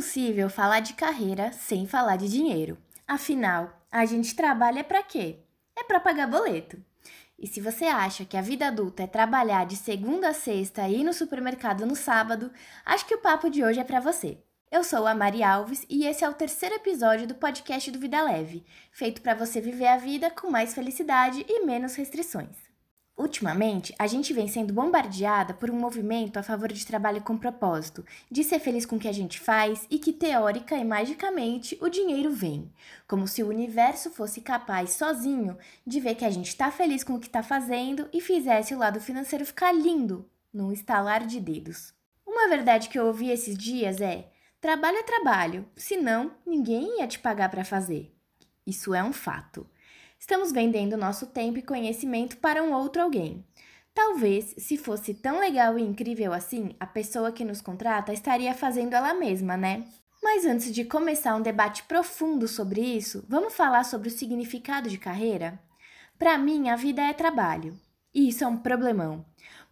impossível falar de carreira sem falar de dinheiro. Afinal, a gente trabalha para quê? É para pagar boleto. E se você acha que a vida adulta é trabalhar de segunda a sexta e ir no supermercado no sábado, acho que o papo de hoje é para você. Eu sou a Mari Alves e esse é o terceiro episódio do podcast do Vida Leve, feito para você viver a vida com mais felicidade e menos restrições. Ultimamente, a gente vem sendo bombardeada por um movimento a favor de trabalho com propósito, de ser feliz com o que a gente faz e que, teórica e magicamente, o dinheiro vem. Como se o universo fosse capaz, sozinho, de ver que a gente está feliz com o que está fazendo e fizesse o lado financeiro ficar lindo, num estalar de dedos. Uma verdade que eu ouvi esses dias é: trabalho é trabalho, senão ninguém ia te pagar para fazer. Isso é um fato. Estamos vendendo nosso tempo e conhecimento para um outro alguém. Talvez, se fosse tão legal e incrível assim, a pessoa que nos contrata estaria fazendo ela mesma, né? Mas antes de começar um debate profundo sobre isso, vamos falar sobre o significado de carreira? Para mim, a vida é trabalho. E isso é um problemão,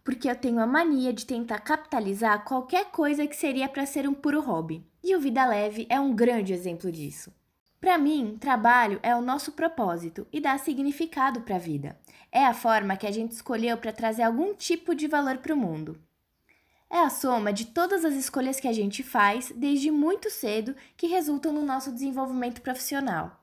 porque eu tenho a mania de tentar capitalizar qualquer coisa que seria para ser um puro hobby. E o Vida Leve é um grande exemplo disso. Para mim, trabalho é o nosso propósito e dá significado para a vida. É a forma que a gente escolheu para trazer algum tipo de valor para o mundo. É a soma de todas as escolhas que a gente faz desde muito cedo que resultam no nosso desenvolvimento profissional.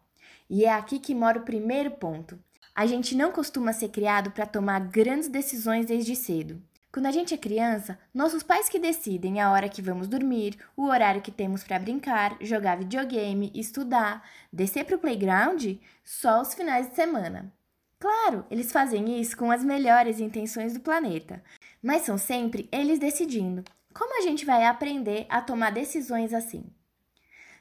E é aqui que mora o primeiro ponto. A gente não costuma ser criado para tomar grandes decisões desde cedo. Quando a gente é criança, nossos pais que decidem a hora que vamos dormir, o horário que temos para brincar, jogar videogame, estudar, descer para o playground, só os finais de semana. Claro, eles fazem isso com as melhores intenções do planeta, mas são sempre eles decidindo. Como a gente vai aprender a tomar decisões assim?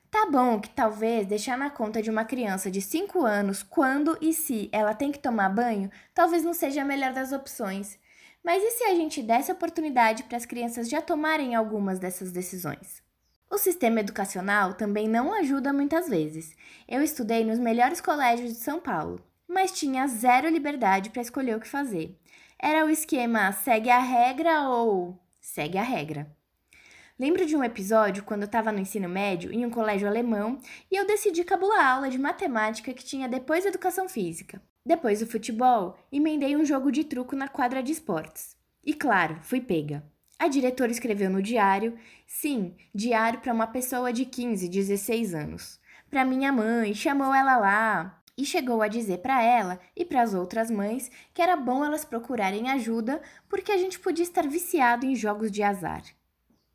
Tá bom que talvez deixar na conta de uma criança de 5 anos quando e se ela tem que tomar banho, talvez não seja a melhor das opções. Mas e se a gente desse oportunidade para as crianças já tomarem algumas dessas decisões? O sistema educacional também não ajuda muitas vezes. Eu estudei nos melhores colégios de São Paulo, mas tinha zero liberdade para escolher o que fazer. Era o esquema segue a regra ou segue a regra. Lembro de um episódio quando eu estava no ensino médio em um colégio alemão e eu decidi cabular a aula de matemática que tinha depois da educação física. Depois do futebol, emendei um jogo de truco na quadra de esportes. E claro, fui pega. A diretora escreveu no diário, sim, diário para uma pessoa de 15, 16 anos. Para minha mãe, chamou ela lá e chegou a dizer para ela e para as outras mães que era bom elas procurarem ajuda porque a gente podia estar viciado em jogos de azar.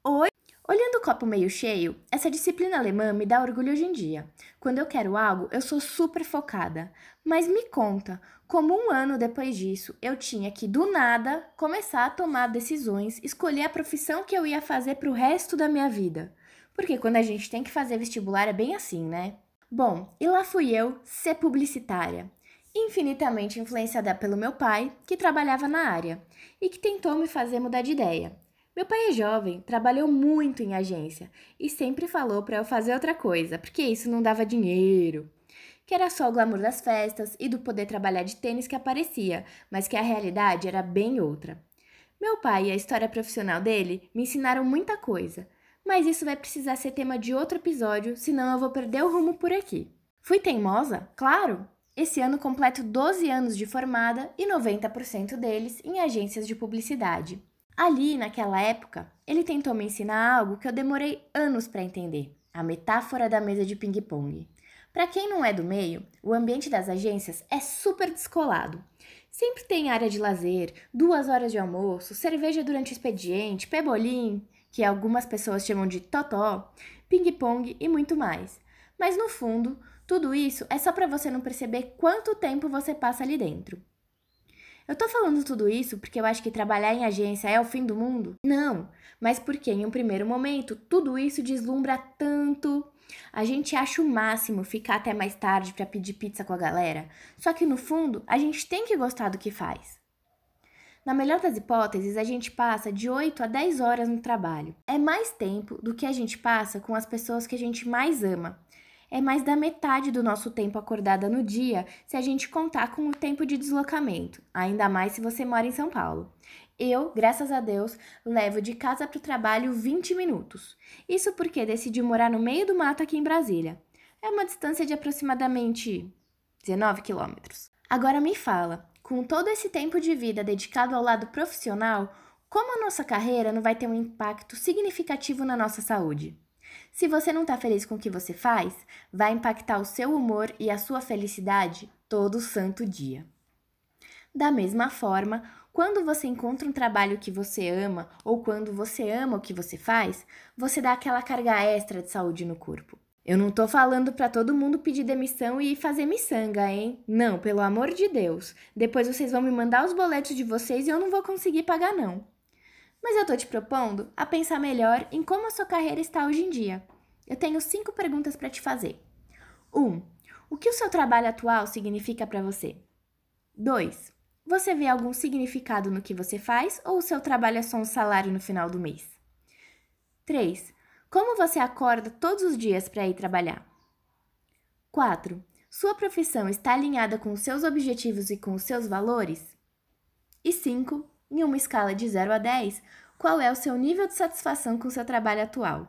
Oi? Olhando o copo meio cheio, essa disciplina alemã me dá orgulho hoje em dia. Quando eu quero algo, eu sou super focada. Mas me conta, como um ano depois disso, eu tinha que, do nada, começar a tomar decisões, escolher a profissão que eu ia fazer para o resto da minha vida. Porque quando a gente tem que fazer vestibular é bem assim, né? Bom, e lá fui eu ser publicitária infinitamente influenciada pelo meu pai, que trabalhava na área e que tentou me fazer mudar de ideia. Meu pai é jovem, trabalhou muito em agência e sempre falou para eu fazer outra coisa, porque isso não dava dinheiro. Que era só o glamour das festas e do poder trabalhar de tênis que aparecia, mas que a realidade era bem outra. Meu pai e a história profissional dele me ensinaram muita coisa, mas isso vai precisar ser tema de outro episódio, senão eu vou perder o rumo por aqui. Fui teimosa? Claro! Esse ano completo 12 anos de formada e 90% deles em agências de publicidade. Ali, naquela época, ele tentou me ensinar algo que eu demorei anos para entender: a metáfora da mesa de ping-pong. Para quem não é do meio, o ambiente das agências é super descolado. Sempre tem área de lazer, duas horas de almoço, cerveja durante o expediente, pebolim, que algumas pessoas chamam de totó, ping-pong e muito mais. Mas no fundo, tudo isso é só para você não perceber quanto tempo você passa ali dentro. Eu tô falando tudo isso porque eu acho que trabalhar em agência é o fim do mundo? Não, mas porque em um primeiro momento tudo isso deslumbra tanto. A gente acha o máximo ficar até mais tarde para pedir pizza com a galera, só que no fundo a gente tem que gostar do que faz. Na melhor das hipóteses, a gente passa de 8 a 10 horas no trabalho. É mais tempo do que a gente passa com as pessoas que a gente mais ama. É mais da metade do nosso tempo acordada no dia se a gente contar com o tempo de deslocamento, ainda mais se você mora em São Paulo. Eu, graças a Deus, levo de casa para o trabalho 20 minutos. Isso porque decidi morar no meio do mato aqui em Brasília. É uma distância de aproximadamente 19 quilômetros. Agora me fala, com todo esse tempo de vida dedicado ao lado profissional, como a nossa carreira não vai ter um impacto significativo na nossa saúde? Se você não está feliz com o que você faz, vai impactar o seu humor e a sua felicidade todo santo dia. Da mesma forma, quando você encontra um trabalho que você ama ou quando você ama o que você faz, você dá aquela carga extra de saúde no corpo. Eu não tô falando para todo mundo pedir demissão e fazer miçanga, hein? Não, pelo amor de Deus. Depois vocês vão me mandar os boletos de vocês e eu não vou conseguir pagar não. Mas eu tô te propondo a pensar melhor em como a sua carreira está hoje em dia. Eu tenho cinco perguntas para te fazer. 1. Um, o que o seu trabalho atual significa para você? 2. Você vê algum significado no que você faz ou o seu trabalho é só um salário no final do mês? 3. Como você acorda todos os dias para ir trabalhar? 4. Sua profissão está alinhada com os seus objetivos e com os seus valores? E 5. Em uma escala de 0 a 10, qual é o seu nível de satisfação com o seu trabalho atual?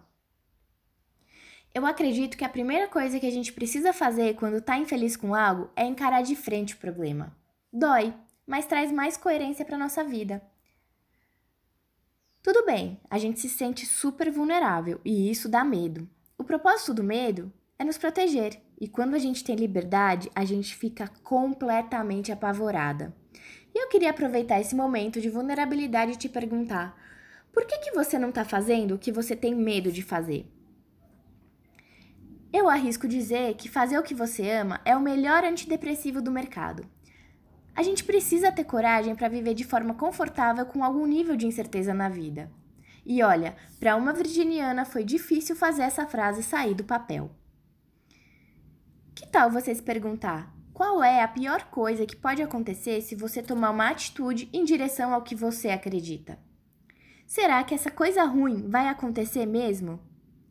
Eu acredito que a primeira coisa que a gente precisa fazer quando está infeliz com algo é encarar de frente o problema. Dói, mas traz mais coerência para nossa vida. Tudo bem, a gente se sente super vulnerável e isso dá medo. O propósito do medo é nos proteger, e quando a gente tem liberdade, a gente fica completamente apavorada. Queria aproveitar esse momento de vulnerabilidade e te perguntar: por que, que você não está fazendo o que você tem medo de fazer? Eu arrisco dizer que fazer o que você ama é o melhor antidepressivo do mercado. A gente precisa ter coragem para viver de forma confortável com algum nível de incerteza na vida. E olha, para uma virginiana foi difícil fazer essa frase sair do papel. Que tal você se perguntar qual é a pior coisa que pode acontecer se você tomar uma atitude em direção ao que você acredita? Será que essa coisa ruim vai acontecer mesmo?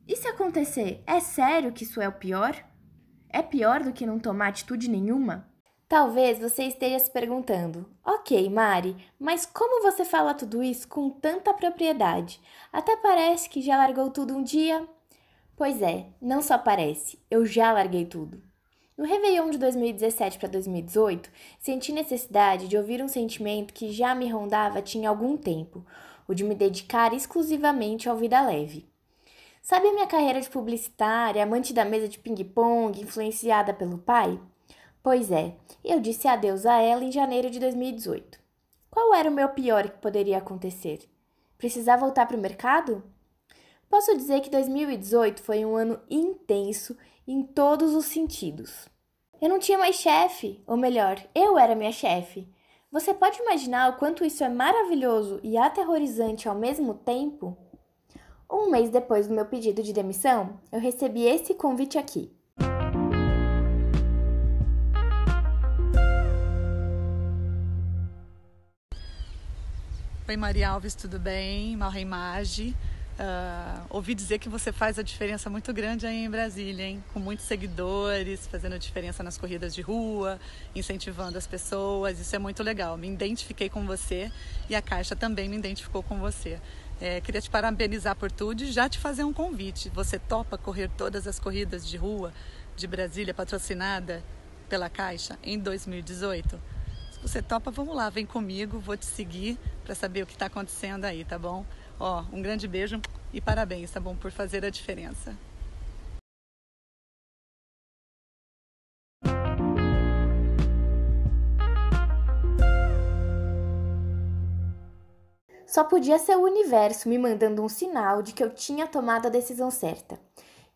E se acontecer, é sério que isso é o pior? É pior do que não tomar atitude nenhuma? Talvez você esteja se perguntando: Ok, Mari, mas como você fala tudo isso com tanta propriedade? Até parece que já largou tudo um dia. Pois é, não só parece, eu já larguei tudo. No Réveillon de 2017 para 2018, senti necessidade de ouvir um sentimento que já me rondava tinha algum tempo, o de me dedicar exclusivamente ao vida leve. Sabe a minha carreira de publicitária, amante da mesa de ping-pong, influenciada pelo pai? Pois é, eu disse adeus a ela em janeiro de 2018. Qual era o meu pior que poderia acontecer? Precisar voltar para o mercado? Posso dizer que 2018 foi um ano intenso em todos os sentidos. Eu não tinha mais chefe, ou melhor, eu era minha chefe. Você pode imaginar o quanto isso é maravilhoso e aterrorizante ao mesmo tempo? Um mês depois do meu pedido de demissão, eu recebi esse convite aqui. Oi, Maria Alves, tudo bem? Malrei Magi. Uh, ouvi dizer que você faz a diferença muito grande aí em Brasília, hein? Com muitos seguidores, fazendo diferença nas corridas de rua, incentivando as pessoas. Isso é muito legal. Me identifiquei com você e a Caixa também me identificou com você. É, queria te parabenizar por tudo e já te fazer um convite. Você topa correr todas as corridas de rua de Brasília patrocinada pela Caixa em 2018? você topa, vamos lá, vem comigo, vou te seguir para saber o que está acontecendo aí, tá bom? Ó, um grande beijo e parabéns, tá bom, por fazer a diferença. Só podia ser o universo me mandando um sinal de que eu tinha tomado a decisão certa.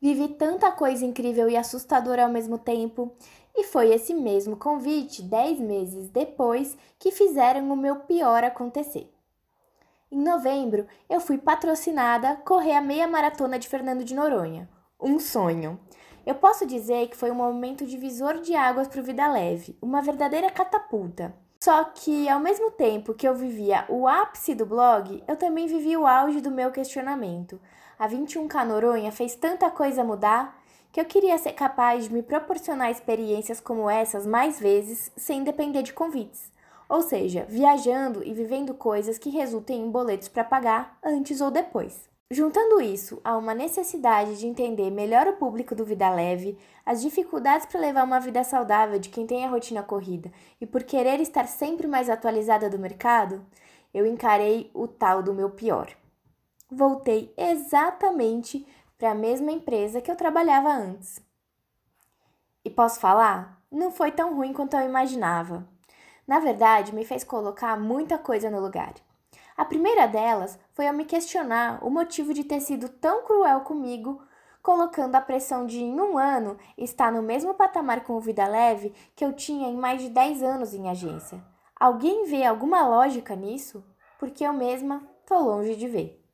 Vivi tanta coisa incrível e assustadora ao mesmo tempo, e foi esse mesmo convite, dez meses depois, que fizeram o meu pior acontecer. Em novembro, eu fui patrocinada correr a meia maratona de Fernando de Noronha. Um sonho. Eu posso dizer que foi um momento divisor de águas para o Vida Leve, uma verdadeira catapulta. Só que, ao mesmo tempo que eu vivia o ápice do blog, eu também vivi o auge do meu questionamento. A 21K Noronha fez tanta coisa mudar que eu queria ser capaz de me proporcionar experiências como essas mais vezes sem depender de convites. Ou seja, viajando e vivendo coisas que resultem em boletos para pagar antes ou depois. Juntando isso a uma necessidade de entender melhor o público do Vida Leve, as dificuldades para levar uma vida saudável de quem tem a rotina corrida e por querer estar sempre mais atualizada do mercado, eu encarei o tal do meu pior. Voltei exatamente para a mesma empresa que eu trabalhava antes. E posso falar? Não foi tão ruim quanto eu imaginava. Na verdade, me fez colocar muita coisa no lugar. A primeira delas foi eu me questionar o motivo de ter sido tão cruel comigo, colocando a pressão de, em um ano, estar no mesmo patamar com o Vida Leve que eu tinha em mais de 10 anos em agência. Alguém vê alguma lógica nisso? Porque eu mesma tô longe de ver.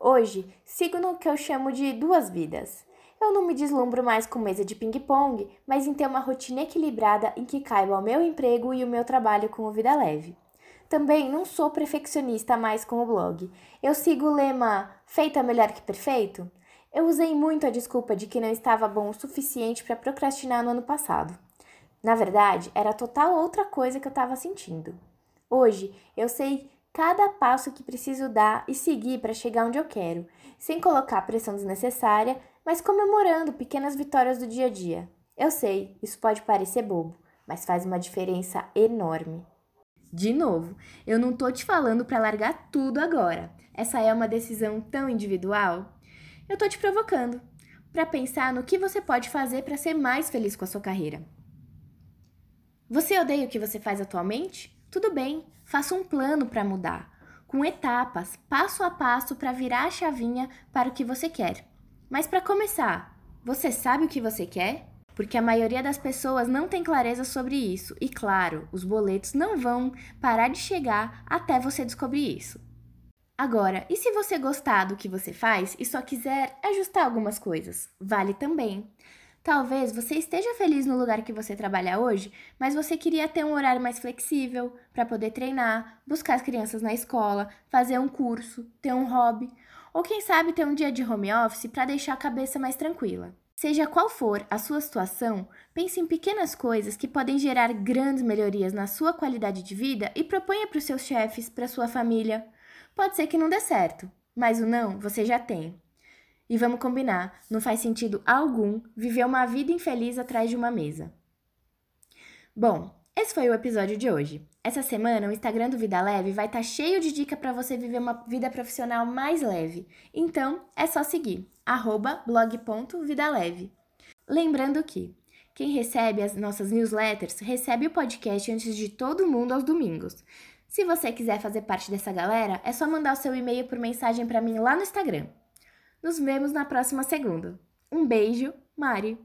Hoje, sigo no que eu chamo de duas vidas. Eu não me deslumbro mais com mesa de ping-pong, mas em ter uma rotina equilibrada em que caiba o meu emprego e o meu trabalho com o Vida Leve. Também não sou perfeccionista mais com o blog. Eu sigo o lema feito é melhor que perfeito. Eu usei muito a desculpa de que não estava bom o suficiente para procrastinar no ano passado. Na verdade, era total outra coisa que eu estava sentindo. Hoje, eu sei cada passo que preciso dar e seguir para chegar onde eu quero, sem colocar pressão desnecessária, mas comemorando pequenas vitórias do dia a dia. Eu sei, isso pode parecer bobo, mas faz uma diferença enorme. De novo, eu não tô te falando para largar tudo agora. Essa é uma decisão tão individual. Eu tô te provocando para pensar no que você pode fazer para ser mais feliz com a sua carreira. Você odeia o que você faz atualmente? Tudo bem, faça um plano para mudar, com etapas, passo a passo para virar a chavinha para o que você quer. Mas para começar, você sabe o que você quer? porque a maioria das pessoas não tem clareza sobre isso. E claro, os boletos não vão parar de chegar até você descobrir isso. Agora, e se você gostar do que você faz e só quiser ajustar algumas coisas? Vale também. Talvez você esteja feliz no lugar que você trabalha hoje, mas você queria ter um horário mais flexível para poder treinar, buscar as crianças na escola, fazer um curso, ter um hobby, ou quem sabe ter um dia de home office para deixar a cabeça mais tranquila. Seja qual for a sua situação, pense em pequenas coisas que podem gerar grandes melhorias na sua qualidade de vida e proponha para os seus chefes, para sua família. Pode ser que não dê certo, mas o não você já tem. E vamos combinar, não faz sentido algum viver uma vida infeliz atrás de uma mesa. Bom, esse foi o episódio de hoje. Essa semana o Instagram do Vida Leve vai estar tá cheio de dica para você viver uma vida profissional mais leve. Então, é só seguir blog.vidaleve. Lembrando que quem recebe as nossas newsletters recebe o podcast antes de todo mundo aos domingos. Se você quiser fazer parte dessa galera, é só mandar o seu e-mail por mensagem para mim lá no Instagram. Nos vemos na próxima segunda. Um beijo, Mari!